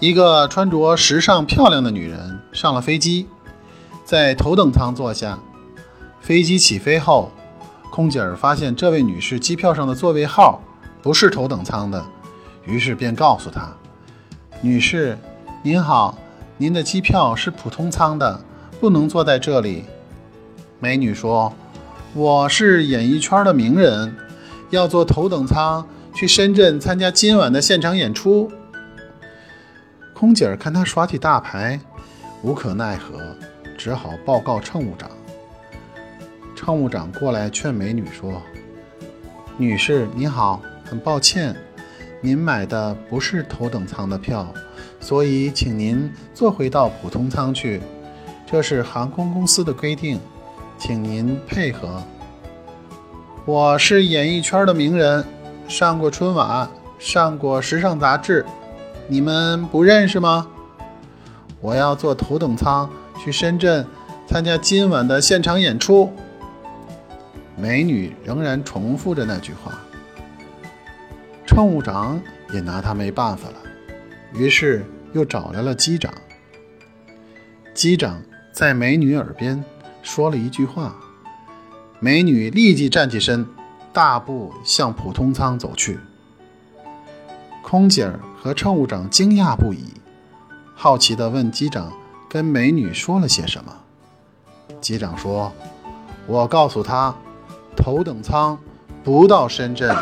一个穿着时尚漂亮的女人上了飞机，在头等舱坐下。飞机起飞后，空姐儿发现这位女士机票上的座位号不是头等舱的，于是便告诉她：“女士，您好，您的机票是普通舱的，不能坐在这里。”美女说：“我是演艺圈的名人，要坐头等舱去深圳参加今晚的现场演出。”空姐儿看她耍起大牌，无可奈何，只好报告乘务长。乘务长过来劝美女说：“女士您好，很抱歉，您买的不是头等舱的票，所以请您坐回到普通舱去，这是航空公司的规定，请您配合。”我是演艺圈的名人，上过春晚，上过时尚杂志。你们不认识吗？我要坐头等舱去深圳参加今晚的现场演出。美女仍然重复着那句话，乘务长也拿他没办法了，于是又找来了机长。机长在美女耳边说了一句话，美女立即站起身，大步向普通舱走去。空姐儿和乘务长惊讶不已，好奇地问机长：“跟美女说了些什么？”机长说：“我告诉他，头等舱不到深圳。”